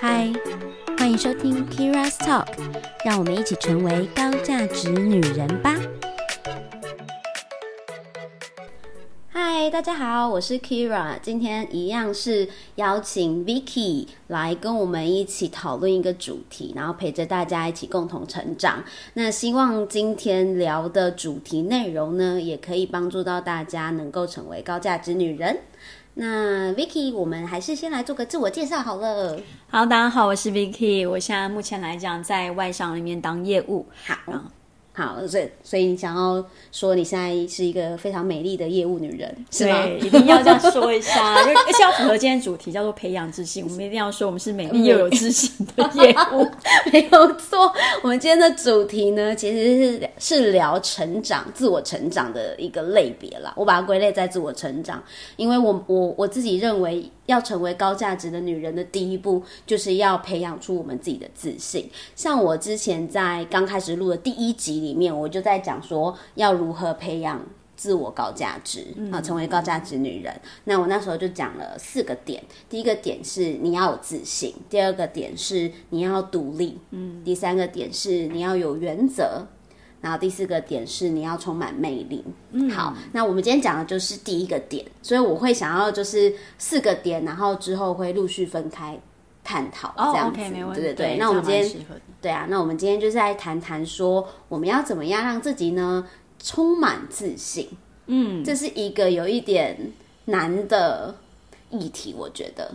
嗨，欢迎收听 Kira's Talk，让我们一起成为高价值女人吧。嗨，大家好，我是 Kira，今天一样是邀请 Vicky 来跟我们一起讨论一个主题，然后陪着大家一起共同成长。那希望今天聊的主题内容呢，也可以帮助到大家能够成为高价值女人。那 Vicky，我们还是先来做个自我介绍好了。好，大家好，我是 Vicky，我现在目前来讲在外商里面当业务。好，好，所以所以你想要说你现在是一个非常美丽的业务女人，是吗？对，一定要这样说一下，而且要符合今天主题，叫做培养自信。我们一定要说我们是美丽又有自信的业务。没有错，我们今天的主题呢，其实是是聊成长、自我成长的一个类别啦。我把它归类在自我成长，因为我我我自己认为，要成为高价值的女人的第一步，就是要培养出我们自己的自信。像我之前在刚开始录的第一集里面，我就在讲说要如何培养。自我高价值啊，成为高价值女人。那我那时候就讲了四个点，第一个点是你要有自信，第二个点是你要独立，嗯，第三个点是你要有原则，然后第四个点是你要充满魅力。嗯，好，那我们今天讲的就是第一个点，所以我会想要就是四个点，然后之后会陆续分开探讨，这样子，对对对。那我们今天对啊，那我们今天就是来谈谈说我们要怎么样让自己呢？充满自信，嗯，这是一个有一点难的议题，我觉得。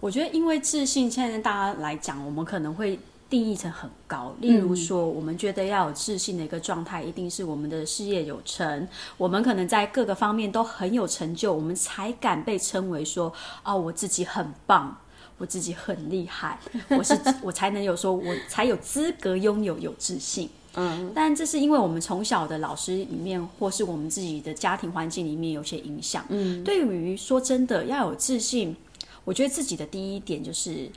我觉得，因为自信，现在大家来讲，我们可能会定义成很高。例如说，我们觉得要有自信的一个状态，一定是我们的事业有成，我们可能在各个方面都很有成就，我们才敢被称为说，哦，我自己很棒，我自己很厉害，我是我才能有说，我才有资格拥有有自信。嗯，但这是因为我们从小的老师里面，或是我们自己的家庭环境里面有些影响。嗯，对于说真的要有自信，我觉得自己的第一点就是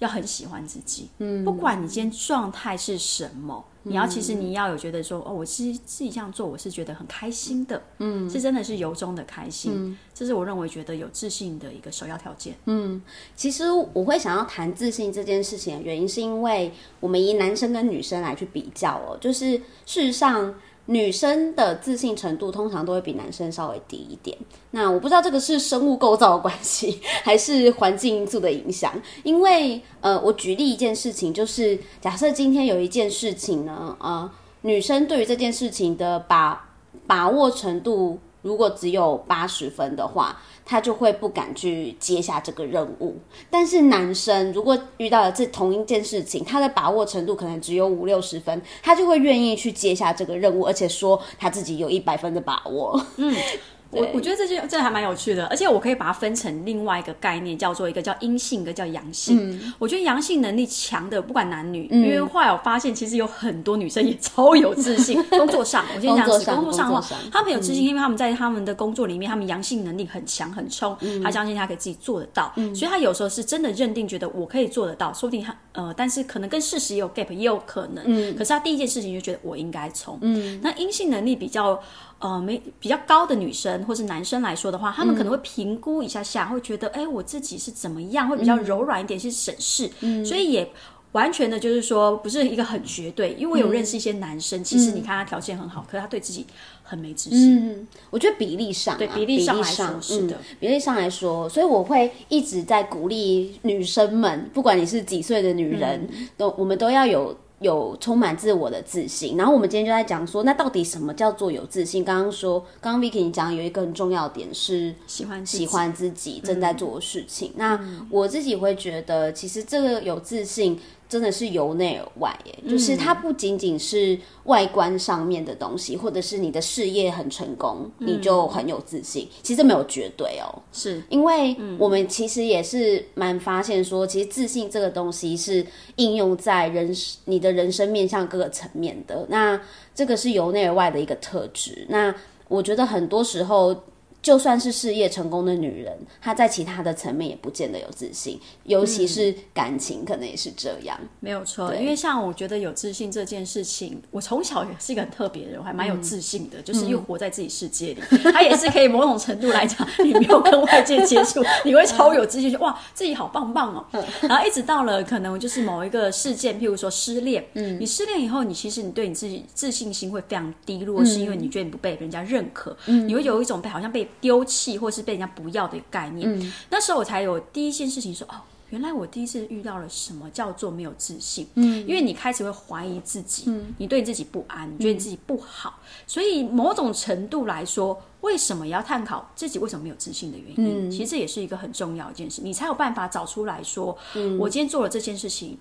要很喜欢自己。嗯，不管你今天状态是什么。你要其实你要有觉得说哦，我其实自己这样做，我是觉得很开心的，嗯，是真的是由衷的开心，这是我认为觉得有自信的一个首要条件。嗯，其实我会想要谈自信这件事情的原因，是因为我们以男生跟女生来去比较哦，就是事实上。女生的自信程度通常都会比男生稍微低一点。那我不知道这个是生物构造的关系，还是环境因素的影响。因为呃，我举例一件事情，就是假设今天有一件事情呢，呃，女生对于这件事情的把把握程度，如果只有八十分的话。他就会不敢去接下这个任务，但是男生如果遇到了这同一件事情，他的把握程度可能只有五六十分，他就会愿意去接下这个任务，而且说他自己有一百分的把握。嗯。我我觉得这件这还蛮有趣的，而且我可以把它分成另外一个概念，叫做一个叫阴性，一个叫阳性。我觉得阳性能力强的，不管男女，因为后来我发现，其实有很多女生也超有自信。工作上，我先讲工作上的话，她们有自信，因为他们在他们的工作里面，他们阳性能力很强很冲，她相信她可以自己做得到，所以她有时候是真的认定，觉得我可以做得到，说不定她呃，但是可能跟事实也有 gap，也有可能。嗯，可是她第一件事情就觉得我应该冲。嗯，那阴性能力比较。呃，没比较高的女生或是男生来说的话，他们可能会评估一下下，会觉得，哎，我自己是怎么样，会比较柔软一点，是审视，所以也完全的就是说，不是一个很绝对。因为我有认识一些男生，其实你看他条件很好，可是他对自己很没自信。嗯，我觉得比例上，对比例上来说是的，比例上来说，所以我会一直在鼓励女生们，不管你是几岁的女人，都我们都要有。有充满自我的自信，然后我们今天就在讲说，那到底什么叫做有自信？刚刚说，刚刚 Vicky 你讲有一个很重要点是喜欢喜欢自己正在做的事情。那我自己会觉得，其实这个有自信。真的是由内而外，耶，就是它不仅仅是外观上面的东西，或者是你的事业很成功，你就很有自信。其实没有绝对哦，是因为我们其实也是蛮发现说，其实自信这个东西是应用在人你的人生面向各个层面的。那这个是由内而外的一个特质。那我觉得很多时候。就算是事业成功的女人，她在其他的层面也不见得有自信，尤其是感情，可能也是这样。没有错，因为像我觉得有自信这件事情，我从小也是一个很特别的人，我还蛮有自信的，就是又活在自己世界里。她也是可以某种程度来讲，你没有跟外界接触，你会超有自信，哇，自己好棒棒哦。然后一直到了可能就是某一个事件，譬如说失恋，嗯，你失恋以后，你其实你对你自己自信心会非常低落，是因为你觉得你不被人家认可，你会有一种被好像被。丢弃或是被人家不要的概念，那时候我才有第一件事情说哦，原来我第一次遇到了什么叫做没有自信。嗯，因为你开始会怀疑自己，你对自己不安，你觉得你自己不好，所以某种程度来说，为什么要探讨自己为什么没有自信的原因？其实这也是一个很重要一件事，你才有办法找出来说，我今天做了这件事情。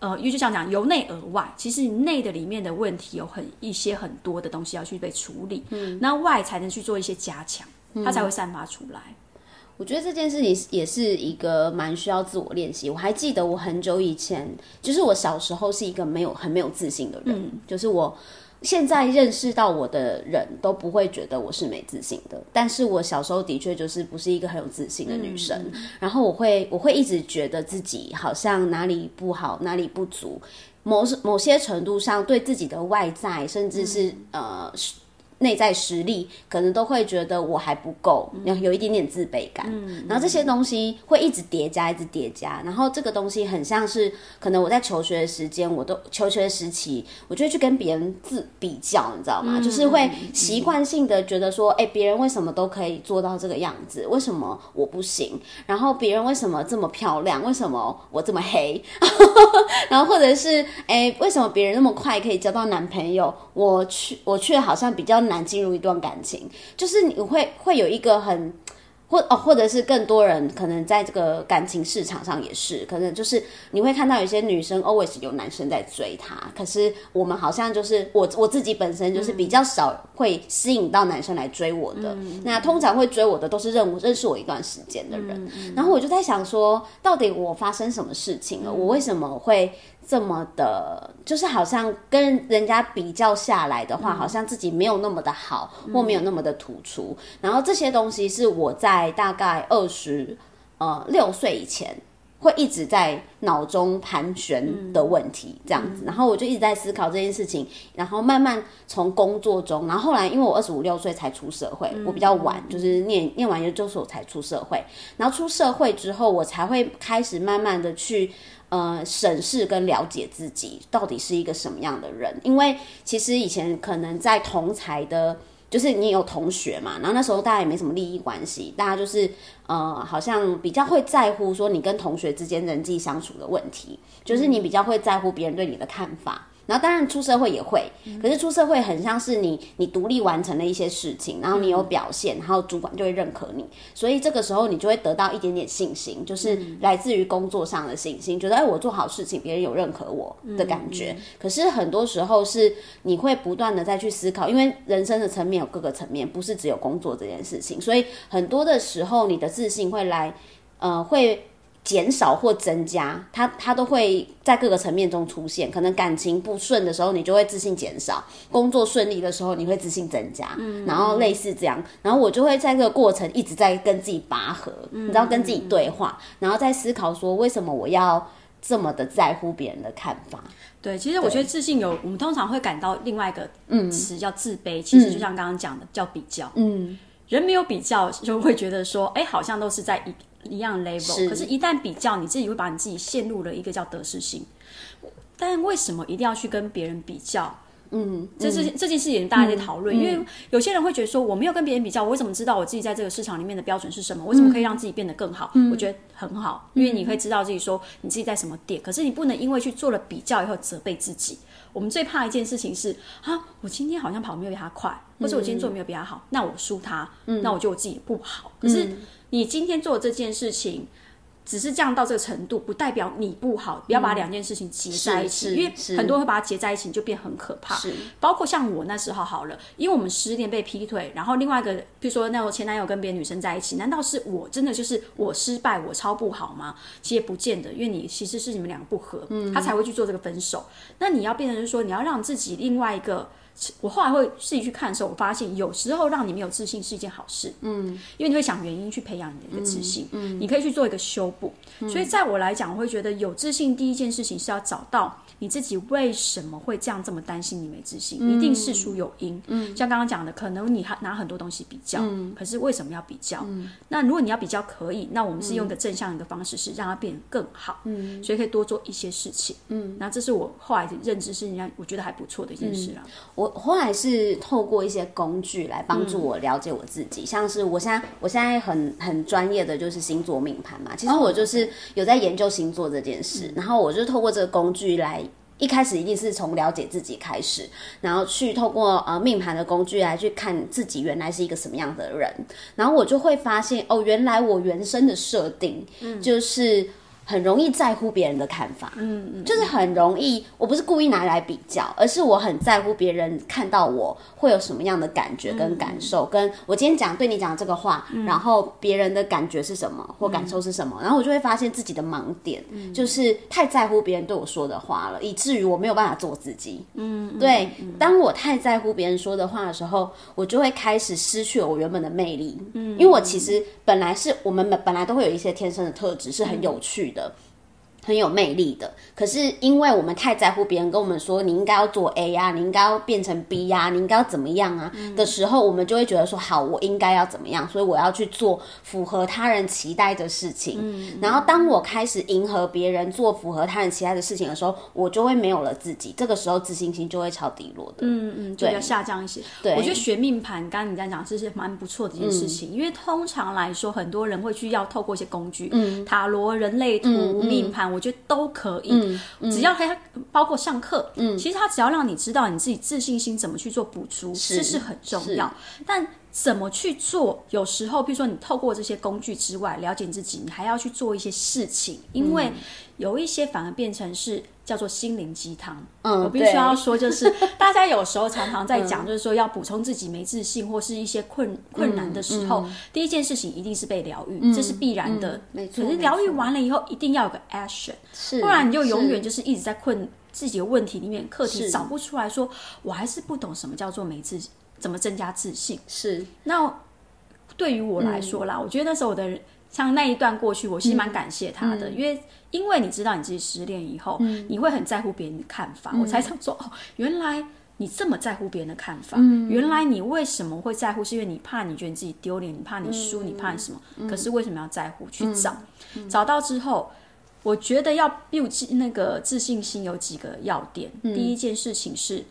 呃，因为就像讲由内而外，其实内的里面的问题有很一些很多的东西要去被处理，嗯，那外才能去做一些加强。它才会散发出来。我觉得这件事情也是一个蛮需要自我练习。我还记得我很久以前，就是我小时候是一个没有很没有自信的人，就是我现在认识到我的人都不会觉得我是没自信的。但是我小时候的确就是不是一个很有自信的女生，然后我会我会一直觉得自己好像哪里不好，哪里不足，某某些程度上对自己的外在，甚至是呃。内在实力可能都会觉得我还不够，有有一点点自卑感，然后这些东西会一直叠加，一直叠加，然后这个东西很像是可能我在求学的时间，我都求学时期，我就会去跟别人自比较，你知道吗？就是会习惯性的觉得说，哎，别人为什么都可以做到这个样子，为什么我不行？然后别人为什么这么漂亮，为什么我这么黑？然后或者是，哎，为什么别人那么快可以交到男朋友，我去我却好像比较。难进入一段感情，就是你会会有一个很或哦，或者是更多人可能在这个感情市场上也是，可能就是你会看到有些女生 always 有男生在追她，可是我们好像就是我我自己本身就是比较少会吸引到男生来追我的，那通常会追我的都是认认识我一段时间的人，然后我就在想说，到底我发生什么事情了？我为什么会？这么的，就是好像跟人家比较下来的话，好像自己没有那么的好，或没有那么的突出。然后这些东西是我在大概二十呃六岁以前会一直在脑中盘旋的问题，这样子。然后我就一直在思考这件事情，然后慢慢从工作中，然后后来因为我二十五六岁才出社会，我比较晚，就是念念完研究所才出社会。然后出社会之后，我才会开始慢慢的去。呃，审视跟了解自己到底是一个什么样的人，因为其实以前可能在同才的，就是你有同学嘛，然后那时候大家也没什么利益关系，大家就是呃，好像比较会在乎说你跟同学之间人际相处的问题，就是你比较会在乎别人对你的看法。然后当然出社会也会，可是出社会很像是你你独立完成了一些事情，然后你有表现，然后主管就会认可你，所以这个时候你就会得到一点点信心，就是来自于工作上的信心，觉得哎我做好事情，别人有认可我的感觉。可是很多时候是你会不断的再去思考，因为人生的层面有各个层面，不是只有工作这件事情，所以很多的时候你的自信会来，呃会。减少或增加，它它都会在各个层面中出现。可能感情不顺的时候，你就会自信减少；工作顺利的时候，你会自信增加。嗯，然后类似这样，然后我就会在这个过程一直在跟自己拔河，你知道，跟自己对话，然后在思考说，为什么我要这么的在乎别人的看法？对，其实我觉得自信有，我们通常会感到另外一个词叫自卑。其实就像刚刚讲的，叫比较。嗯，人没有比较，就会觉得说，哎，好像都是在一。一样 level，可是，一旦比较，你自己会把你自己陷入了一个叫得失心。但为什么一定要去跟别人比较？嗯，这是这件事情大家在讨论，因为有些人会觉得说，我没有跟别人比较，我怎么知道我自己在这个市场里面的标准是什么？我怎么可以让自己变得更好？我觉得很好，因为你会知道自己说你自己在什么点。可是你不能因为去做了比较以后责备自己。我们最怕一件事情是啊，我今天好像跑没有比他快，或者我今天做没有比他好，那我输他，那我觉得我自己不好。可是。你今天做这件事情，只是降到这个程度，不代表你不好。不要把两件事情结在一起，因为很多人会把它结在一起，就变很可怕。是，包括像我那时候好了，因为我们失恋被劈腿，然后另外一个，比如说那我前男友跟别的女生在一起，难道是我真的就是我失败，我超不好吗？其实也不见得，因为你其实是你们两个不合，他才会去做这个分手。那你要变成是说，你要让自己另外一个。我后来会自己去看的时候，我发现有时候让你没有自信是一件好事，嗯，因为你会想原因去培养你的一个自信，嗯，你可以去做一个修补。所以在我来讲，我会觉得有自信第一件事情是要找到你自己为什么会这样这么担心你没自信，一定事出有因。嗯，像刚刚讲的，可能你还拿很多东西比较，嗯可是为什么要比较？那如果你要比较可以，那我们是用一个正向的方式，是让它变得更好。嗯，所以可以多做一些事情。嗯，那这是我后来的认知，是人家我觉得还不错的一件事啊。我后来是透过一些工具来帮助我了解我自己，像是我现在我现在很很专业的就是星座命盘嘛，其实我就是有在研究星座这件事，然后我就透过这个工具来，一开始一定是从了解自己开始，然后去透过呃命盘的工具来去看自己原来是一个什么样的人，然后我就会发现哦，原来我原生的设定就是。很容易在乎别人的看法，嗯嗯，就是很容易，我不是故意拿来比较，而是我很在乎别人看到我会有什么样的感觉跟感受，跟我今天讲对你讲这个话，然后别人的感觉是什么或感受是什么，然后我就会发现自己的盲点，就是太在乎别人对我说的话了，以至于我没有办法做自己，嗯，对，当我太在乎别人说的话的时候，我就会开始失去了我原本的魅力，嗯，因为我其实本来是我们本本来都会有一些天生的特质，是很有趣的。makeup. 很有魅力的，可是因为我们太在乎别人跟我们说你应该要做 A 呀，你应该要变成 B 呀，你应该要怎么样啊的时候，我们就会觉得说好，我应该要怎么样，所以我要去做符合他人期待的事情。嗯，然后当我开始迎合别人做符合他人期待的事情的时候，我就会没有了自己，这个时候自信心就会超低落的。嗯嗯，就要下降一些。对，我觉得学命盘，刚刚你在讲这是蛮不错的一件事情，因为通常来说，很多人会去要透过一些工具，嗯，塔罗、人类图、命盘。我觉得都可以，只要他包括上课，嗯，其实他只要让你知道你自己自信心怎么去做补足，这是很重要。但怎么去做？有时候，比如说你透过这些工具之外了解自己，你还要去做一些事情，因为有一些反而变成是叫做心灵鸡汤。嗯，我必须要说，就是大家有时候常常在讲，就是说要补充自己没自信或是一些困困难的时候，第一件事情一定是被疗愈，这是必然的。没错，可是疗愈完了以后，一定要有个 action，不然你就永远就是一直在困自己的问题里面，课题找不出来说，我还是不懂什么叫做没自信。怎么增加自信？是那对于我来说啦，我觉得那时候我的像那一段过去，我其实蛮感谢他的，因为因为你知道你自己失恋以后，你会很在乎别人的看法，我才想说哦，原来你这么在乎别人的看法，原来你为什么会在乎？是因为你怕你觉得你自己丢脸，你怕你输，你怕你什么？可是为什么要在乎？去找，找到之后，我觉得要 build 那个自信心有几个要点。第一件事情是。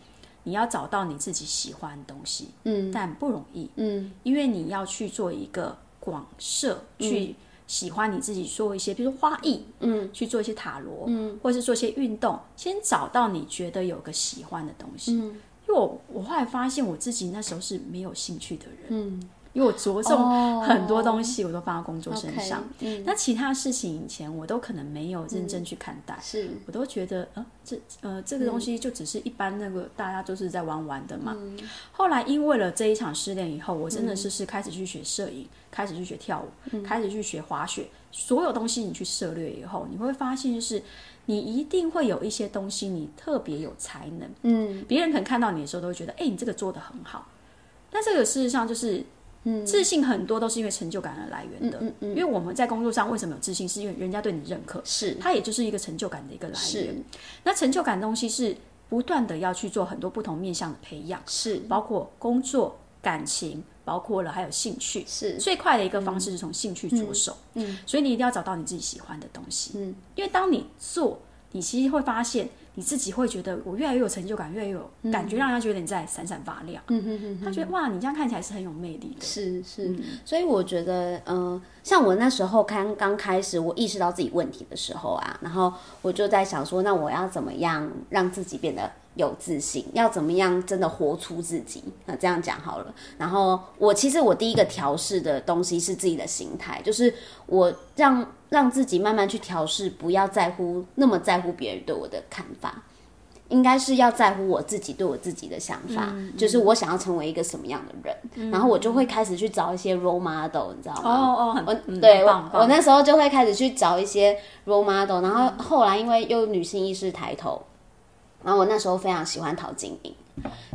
你要找到你自己喜欢的东西，嗯，但不容易，嗯，因为你要去做一个广设，去喜欢你自己做一些，比如说花艺，嗯，去做一些塔罗，嗯，或者是做一些运动，先找到你觉得有个喜欢的东西，嗯，因为我我后来发现我自己那时候是没有兴趣的人，嗯。因为我着重很多东西，我都放在工作身上。那其他事情以前我都可能没有认真去看待，是我都觉得，呃，这呃这个东西就只是一般那个大家都是在玩玩的嘛。后来因为了这一场失恋以后，我真的是是开始去学摄影，开始去学跳舞，开始去学滑雪，所有东西你去涉略以后，你会发现就是你一定会有一些东西你特别有才能。嗯，别人可能看到你的时候都会觉得，哎，你这个做的很好。但这个事实上就是。自信很多都是因为成就感而来源的，因为我们在工作上为什么有自信，是因为人家对你认可，是。它也就是一个成就感的一个来源。那成就感的东西是不断的要去做很多不同面向的培养，是。包括工作、感情，包括了还有兴趣，是。最快的一个方式是从兴趣着手。嗯，所以你一定要找到你自己喜欢的东西。嗯，因为当你做，你其实会发现。你自己会觉得我越来越有成就感，越来越有感觉，让人家觉得你在闪闪发亮。嗯哼哼，他觉得哇，你这样看起来是很有魅力的。是是，所以我觉得，嗯，像我那时候刚刚开始，我意识到自己问题的时候啊，然后我就在想说，那我要怎么样让自己变得有自信？要怎么样真的活出自己？那这样讲好了。然后我其实我第一个调试的东西是自己的心态，就是我让。让自己慢慢去调试，不要在乎那么在乎别人对我的看法，应该是要在乎我自己对我自己的想法，就是我想要成为一个什么样的人，然后我就会开始去找一些 role model，你知道吗？哦哦，我对我我那时候就会开始去找一些 role model，然后后来因为又女性意识抬头，然后我那时候非常喜欢陶晶莹。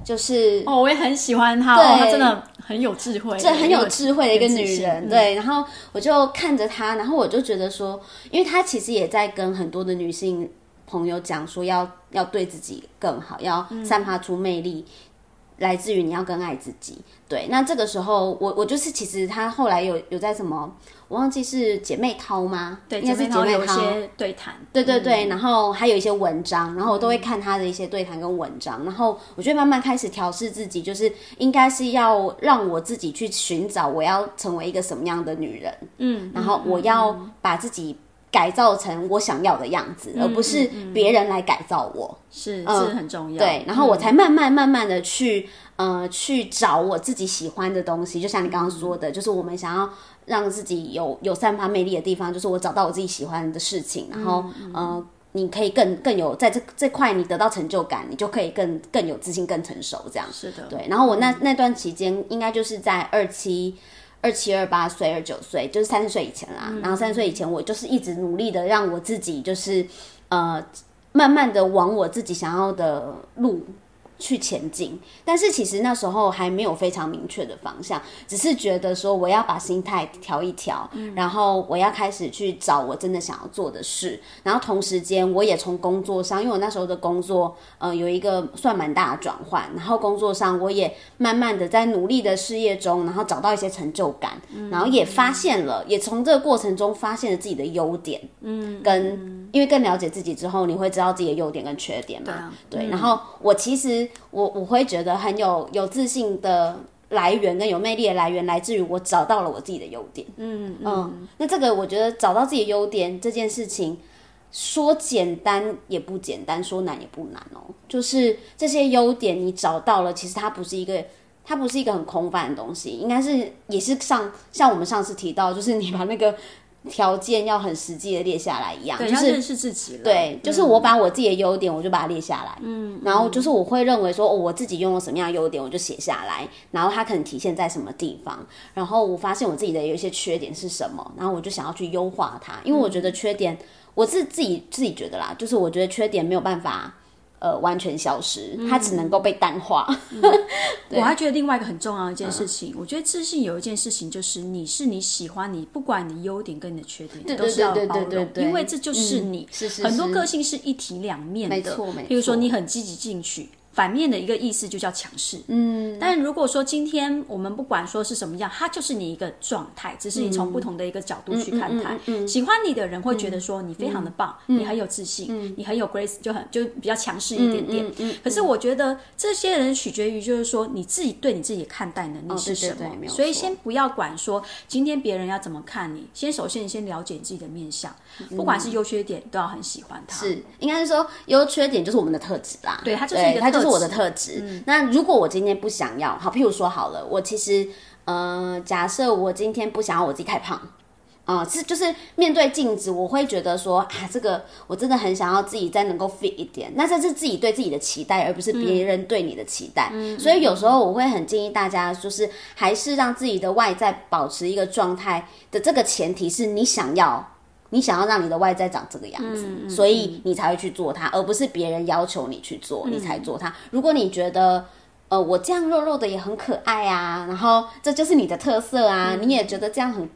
就是哦，我也很喜欢她，哦，对她真的很有智慧，这很有智慧的一个女人，嗯对。然后我就看着她，然后我就觉得说，因为她其实也在跟很多的女性朋友讲说要，要对自己更好，要嗯散发出魅力，来自于你要更爱自己。对，那这个时候我我就是其实他后来有有在什么，我忘记是姐妹淘吗？对应该是姐妹淘有一。些对谈，对对对，然后还有一些文章，然后我都会看他的一些对谈跟文章，然后我就慢慢开始调试自己，就是应该是要让我自己去寻找我要成为一个什么样的女人，嗯，然后我要把自己改造成我想要的样子，而不是嗯别人来改造我。是是很重要，对，然后我才慢慢慢慢的去呃去找我自己喜欢的东西，就像你刚刚说的，就是我们想要让自己有有散发魅力的地方，就是我找到我自己喜欢的事情，然后呃。你可以更更有在这这块你得到成就感，你就可以更更有自信、更成熟这样。是的，对，然后我那那段期间应该就是在二七。二七、二八岁、二九岁，就是三十岁以前啦。然后三十岁以前，我就是一直努力的让我自己，就是呃，慢慢的往我自己想要的路去前进。但是其实那时候还没有非常明确的方向，只是觉得说我要把心态调一调，然后我要开始去找我真的想要做的事。然后同时间，我也从工作上，因为我那时候的工作，呃，有一个算蛮大的转换。然后工作上，我也慢慢的在努力的事业中，然后找到一些成就感，然后也发现了，也从这个过程中发现了自己的优点，嗯，跟因为更了解自己之后，你会知道自己的优点跟缺点嘛，对。然后我其实我我会觉得很有有自信的。来源跟有魅力的来源来自于我找到了我自己的优点，嗯嗯，嗯，那这个我觉得找到自己的优点这件事情，说简单也不简单，说难也不难哦。就是这些优点你找到了，其实它不是一个，它不是一个很空泛的东西，应该是也是上像我们上次提到，就是你把那个条件要很实际的列下来一样，对，就是认识自己了，对，就是我把我自己的优点，我就把它列下来，嗯，然后就是我会认为说，哦，我自己拥有什么样的优点，我就写下来，然后它可能体现在什么地方，然后我发现我自己的有一些缺点是什么，然后我就想要去优化它，因为我觉得缺点，我是自己自己觉得啦，就是我觉得缺点没有办法。呃，完全消失，它只能够被淡化。我还觉得另外一个很重要的一件事情，我觉得自信有一件事情就是你是你喜欢你，不管你优点跟你的缺点，都是要包容，因为这就是你。很多个性是一体两面的，没错没错譬如说你很积极进取。反面的一个意思就叫强势，嗯，但如果说今天我们不管说是什么样，它就是你一个状态，只是你从不同的一个角度去看待。喜欢你的人会觉得说你非常的棒，你很有自信，你很有 grace，就很就比较强势一点点。嗯可是我觉得这些人取决于就是说你自己对你自己的看待能力是什么，对对对所以先不要管说今天别人要怎么看你，先首先你先了解你自己的面相，不管是优缺点都要很喜欢它。是，应该是说优缺点就是我们的特质啦。对它就是一个特是我的特质。那如果我今天不想要，好，譬如说好了，我其实，呃，假设我今天不想要我自己太胖。啊、是就是面对镜子，我会觉得说啊，这个我真的很想要自己再能够 fit 一点，那这是自己对自己的期待，而不是别人对你的期待。所以有时候我会很建议大家，就是还是让自己的外在保持一个状态的这个前提是你想要你想要让你的外在长这个样子，所以你才会去做它，而不是别人要求你去做，你才做它。如果你觉得，呃，我这样肉肉的也很可爱啊，然后这就是你的特色啊，你也觉得这样很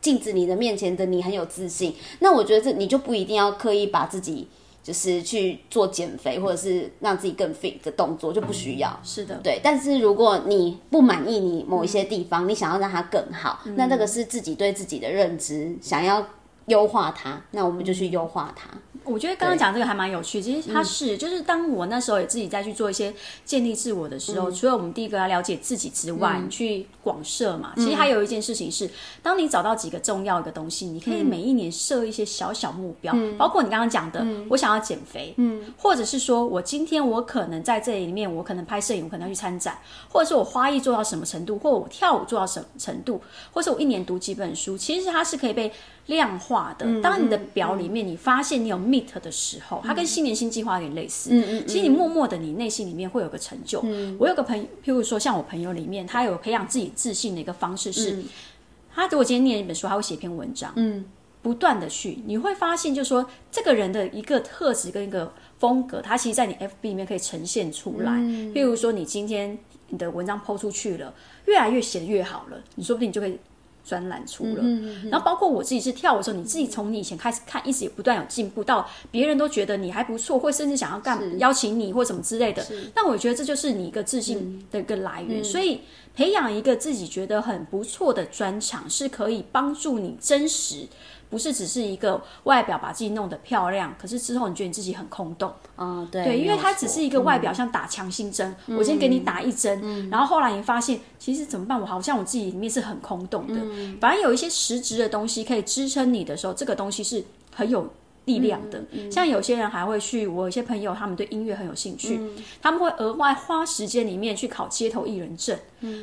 镜子你的面前的你很有自信，那我觉得这你就不一定要刻意把自己就是去做减肥或者是让自己更 fit 的动作，就不需要。是的，对，但是如果你不满意你某一些地方，你想要让它更好，那这个是自己对自己的认知，想要优化它，那我们就去优化它。我觉得刚刚讲这个还蛮有趣，其实它嗯是、就是当我那时候也自己再去做一些建立自我的时嗯。候，除了我们第一个要了解自己之外，你去广设嘛，其实还有一件事情是，当你找到几个重要的东西，你可以嗯。每一年设一些小小目标，包括你刚刚讲的，我想要减肥，嗯，或者是说我今天我可能在这里面，我可能拍摄影，我可能要去参展，或者是我花艺做到什么程度，或我跳舞做到什么程度，或是我一年读几本书，其实它是可以被量化的。当你的表里面你发现你有 meet 的时候，它跟新年新计划有点类似。嗯嗯，其实你默默的，你内心里面会有个成就。嗯我有个朋友，譬如说像我朋友里面，他有培养自己自信的一个方式是，他如果今天念一本书，他会写一篇文章。嗯。不断的去，你会发现，就是说这个人的一个特质跟一个风格，他其实在你 FB 里面可以呈现出来。譬如说，你今天你的文章抛出去了，越来越写的越好了，你说不定你就可以专栏出了。然后包括我自己是跳舞的时候，你自己从你以前开始看，一直也不断有进步，到别人都觉得你还不错，或甚至想要干邀请你或什么之类的。那我觉得这就是你一个自信的一个来源。所以培养一个自己觉得很不错的专长，是可以帮助你真实。不是只是一个外表把自己弄得漂亮，可是之后你觉得你自己很空洞。嗯，对，对，因为它只是一个外表，像打强心针，我先给你打一针，然后后来你发现其实怎么办？我好像我自己里面是很空洞的。反正有一些实质的东西可以支撑你的时候，这个东西是很有。力量的，像有些人还会去，我有些朋友他们对音乐很有兴趣，他们会额外花时间里面去考街头艺人证，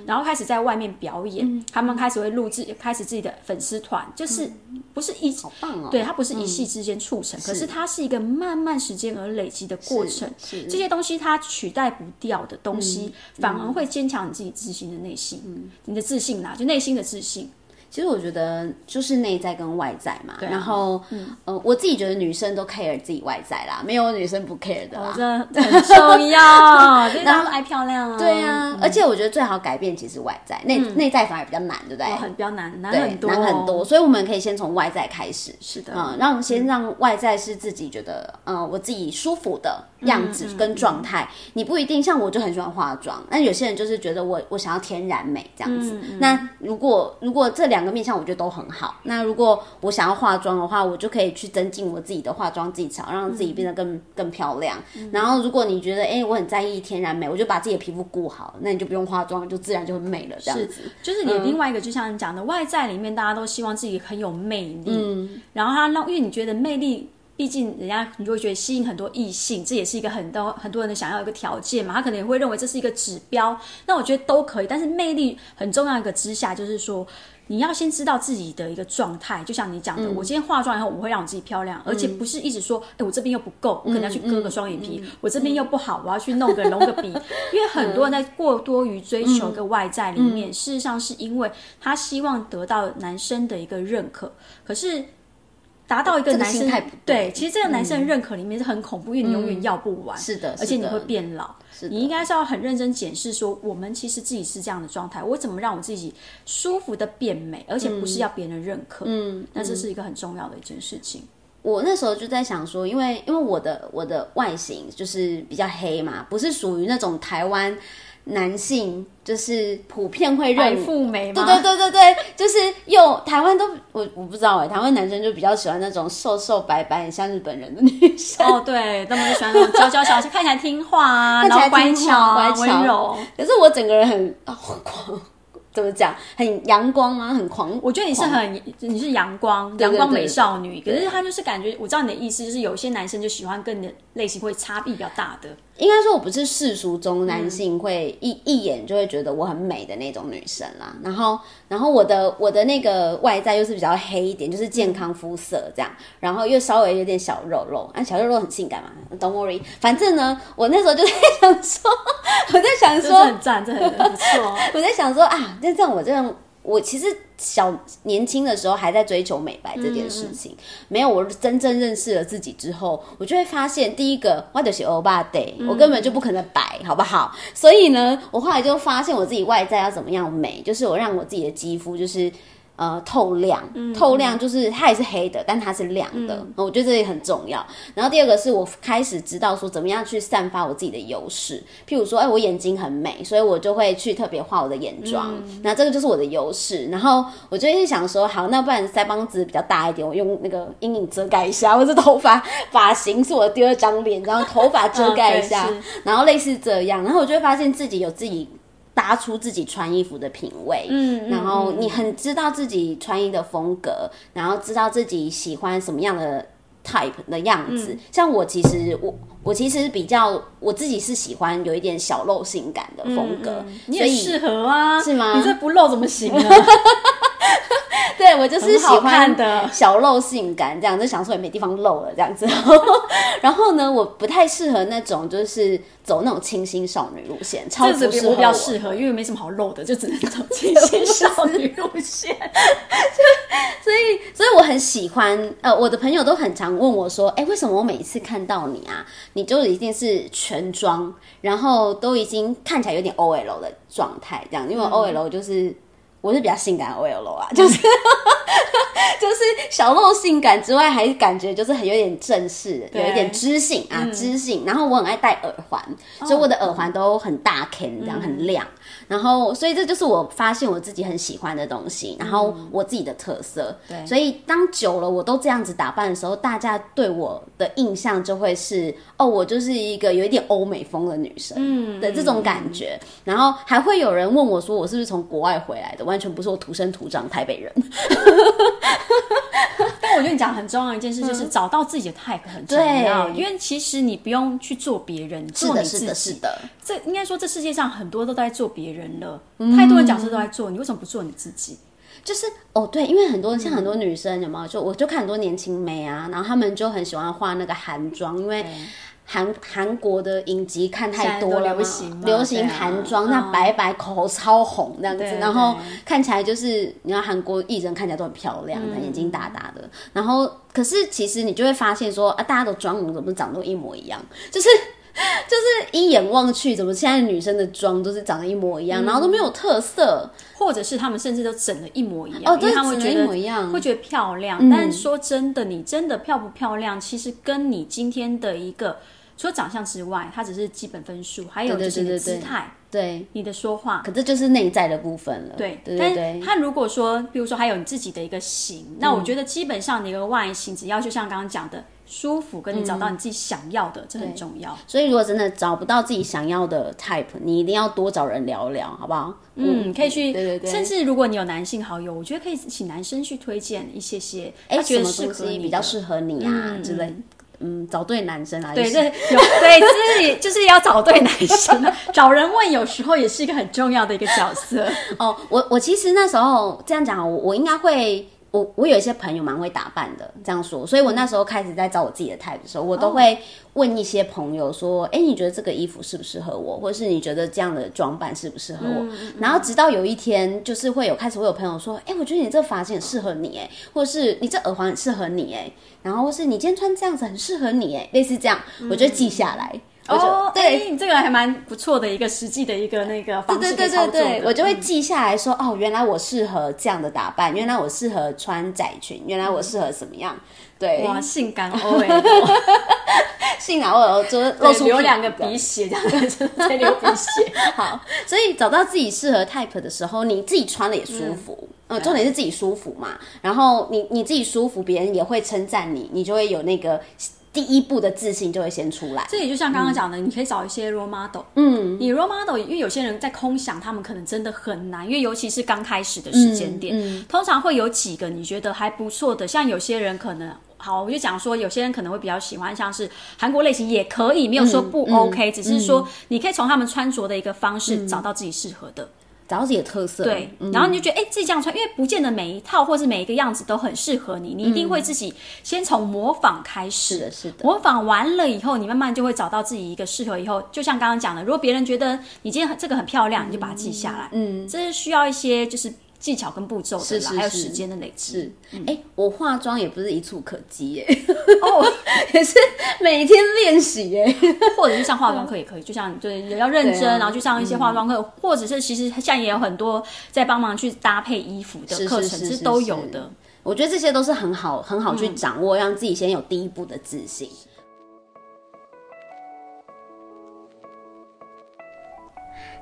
然后开始在外面表演，他们开始会录制，开始自己的粉丝团，就是不是一好棒哦，对，它不是一夕之间促成，可是它是一个慢慢时间而累积的过程，这些东西它取代不掉的东西，反而会坚强你自己自信的内心，你的自信啦，就内心的自信。其实我觉得就是内在跟外在嘛，然后，呃，我自己觉得女生都 care 自己外在啦，没有女生不 care 的啦，这很重要，然后爱漂亮啊，对啊，而且我觉得最好改变其实外在，内内在反而比较难，对不对？很比较难，难很多，难很多，所以我们可以先从外在开始，是的，嗯，让先让外在是自己觉得，嗯，我自己舒服的样子跟状态，你不一定像我就很喜欢化妆，那有些人就是觉得我我想要天然美这样子，那如果如果这两个面向我觉得都很好，那如果我想要化妆的话，我就可以去增进我自己的化妆技巧，让自己变得更更漂亮。然后如果你觉得哎我很在意天然美，我就把自己的皮肤顾好，那你就不用化妆，就自然就会美了。这样子，就是你另外一个，就像你讲的，外在里面大家都希望自己很有魅力，嗯，然后他让因为你觉得魅力。毕竟人家你就会觉得吸引很多异性，这也是一个很多很多人的想要一个条件嘛。他可能也会认为这是一个指标。那我觉得都可以，但是魅力很重要一个之下，就是说你要先知道自己的一个状态。就像你讲的，我今天化妆以后，我会让我自己漂亮，而且不是一直说，哎，我这边又不够，我可能要去割个双眼皮；我这边又不好，我要去弄个隆个鼻。因为很多人在过多于追求一个外在里面，事实上是因为他希望得到男生的一个认可，可是。达到一个男生对，其实这个男生的认可里面是很恐怖，因为你永远要不完，是的，而且你会变老。你应该是要很认真检视，说我们其实自己是这样的状态，我怎么让我自己舒服的变美，而且不是要别人认可。嗯，那这是一个很重要的一件事情。我那时候就在想说，因为因为我的我的外形就是比较黑嘛，不是属于那种台湾。男性就是普遍会认富美对对对对对，就是又台湾都我我不知道哎，台湾男生就比较喜欢那种瘦瘦白白很像日本人的女生哦，对，他们就喜欢那种娇娇小，看起来听话啊，然后乖巧温柔，可是我整个人很狂。怎么讲？很阳光啊，很狂。我觉得你是很，你是阳光，阳光美少女。可是他就是感觉，我知道你的意思，就是有些男生就喜欢跟你的类型会差异比较大的。应该说，我不是世俗中男性会一一眼就会觉得我很美的那种女生啦。然后，然后我的我的那个外在又是比较黑一点，就是健康肤色这样。然后又稍微有点小肉肉，啊，小肉肉很性感嘛。Don't worry，反正呢，我那时候就在想说，我在想说，很赞，这很不错。我在想说啊，那这样我这样。我其实小年轻的时候还在追求美白这件事情，没有我真正认识了自己之后，我就会发现，第一个我就是欧巴 day，我根本就不可能白，好不好？所以呢，我后来就发现我自己外在要怎么样美，就是我让我自己的肌肤就是。呃，透亮，透亮就是它也是黑的，但它是亮的，我觉得这也很重要。然后第二个是我开始知道说怎么样去散发我自己的优势，譬如说，哎，我眼睛很美，所以我就会去特别画我的眼妆，那这个就是我的优势。然后我就会想说，好，那不然腮帮子比较大一点，我用那个阴影遮盖一下，或者头发发型是我的第二张脸，然后头发遮盖一下，然后类似这样，然后我就会发现自己有自己。搭出自己穿衣服的品味，嗯，然后你很知道自己穿衣的风格，然后知道自己喜欢什么样的 type 的样子。像我其实我我其实比较我自己是喜欢有一点小露性感的风格，你也适合啊，是吗？你这不露怎么行呢？对，我就是喜欢的小露性感这样，就想说也没地方露了这样子。然后呢，我不太适合那种就是走那种清新少女路线，超这不适合我比较适合，因为没什么好露的，就只能走清新少女路线。所以，所以我很喜欢。呃，我的朋友都很常问我说：“哎、为什么我每一次看到你啊，你就一定是全妆，然后都已经看起来有点 OL 的状态这样？因为 OL 就是、我是比较性感的 OL 啊，就是 就是小露性感之外，还感觉就是很有点正式，有一点知性啊，知性。然后我很爱戴耳环，所以我的耳环都很大 Ken，这样很亮。然后，所以这就是我发现我自己很喜欢的东西，然后我自己的特色。对所以当久了我都这样子打扮的时候，大家对我的印象就会是哦，我就是一个有一点欧美风的女生，嗯的这种感觉。然后还会有人问我说，我是不是从国外回来的？完全不是，我土生土长台北人。但我觉得你讲很重要一件事，就是找到自己的 type 很重要。因为其实你不用去做别人，做你自己。是的，是的。这应该说，这世界上很多都在做别人了，嗯太多的角色都在做，你为什么不做你自己？就是哦，对，因为很多像很多女生有没有？就我就看很多年轻妹啊，然后她们就很喜欢画那个韩妆，因为韩韩国的影集看太多了流行韩妆，嗯那白白口红超红那样子，然后看起来就是你看韩国艺人看起来都很漂亮，嗯眼睛大大的，然后可是其实你就会发现说啊，大家的妆容怎么长得都一模一样，就是。就是一眼望去，怎么现在女生的妆都是长得一模一样，然后都没有特色。或者是他们甚至都整的一模一样，哦对整得一他们会觉得一模一样会觉得漂亮。嗯但是说真的，你真的漂不漂亮，其实跟你今天的一个除了长相之外，它只是基本分数，还有就是你的对对姿态、对，你的说话。可这就是内在的部分了。对，对对但对，他如果说，比如说还有你自己的一个型，那我觉得基本上你的一个外形，只要就像刚刚讲的舒服，跟你找到你自己想要的，这很重要。所以，如果真的找不到自己想要的 type，你一定要多找人聊聊，好不好？嗯，可以去，对对对甚至如果你有男性好友，我觉得可以请男生去推荐一些些，哎，他觉得适合比较适合你啊之类。嗯，找对男生啊，对，就是有对，就是就是要找对男生啊，找人问有时候也是一个很重要的一个角色。哦，我我其实那时候这样讲，我我应该会，我我有一些朋友蛮会打扮的，这样说，所以我那时候开始在找我自己的 type 的时候，我都会问一些朋友说，哎、你觉得这个衣服适不适合我，或者是你觉得这样的装扮适不适合我？然后直到有一天，就是会有开始会有朋友说，哎、我觉得你这发型很适合你，哎，或者是你这耳环很适合你，哎，然后或是你今天穿这样子很适合你，哎，类似这样，我就记下来。哦，对，哎你这个还蛮不错的一个实际的一个那个方式对对对可以操作的对对，我就会记下来说，哦，原来我适合这样的打扮，原来我适合穿窄裙，原来我适合什么样？对，哇，性感 OL，幸好我有就是露出屁 流两个鼻血，这样子在流鼻血。好，所以找到自己适合 type 的时候，你自己穿的也舒服，嗯，重点是自己舒服嘛。然后你你自己舒服，别人也会称赞你，你就会有那个第一步的自信就会先出来。这也就像刚刚讲的，你可以找一些 role model。嗯，你 role model，因为有些人在空想，他们可能真的很难，因为尤其是刚开始的时间点，通常会有几个你觉得还不错的，像有些人可能。好，我就讲说，有些人可能会比较喜欢像是韩国类型，也可以，没有说不 OK，、只是说你可以从他们穿着的一个方式找到自己适合的。找到自己的特色，对，嗯然后你就觉得，哎、自己这样穿，因为不见得每一套或是每一个样子都很适合你，你一定会自己先从模仿开始。是的，是的，模仿完了以后，你慢慢就会找到自己一个适合。以后就像刚刚讲的，如果别人觉得你今天很这个很漂亮，你就把它记下来。嗯，这是需要一些就是技巧跟步骤的啦，是是是。还有时间的累积。是，哎、我化妆也不是一触可及耶，哦，也是每天练习耶。或者是上化妆课也可以，就像对也要认真，啊。然后去上一些化妆课，或者是其实现在也有很多在帮忙去搭配衣服的是课程，是都有的。我觉得这些都是很好很好去掌握，让自己先有第一步的自信。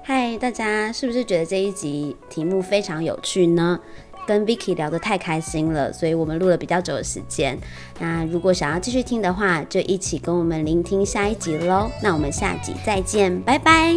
嗨，大家是不是觉得这一集题目非常有趣呢？跟 Vicky 聊得太开心了，所以我们录了比较久的时间。那如果想要继续听的话，就一起跟我们聆听下一集喽。那我们下集再见，拜拜。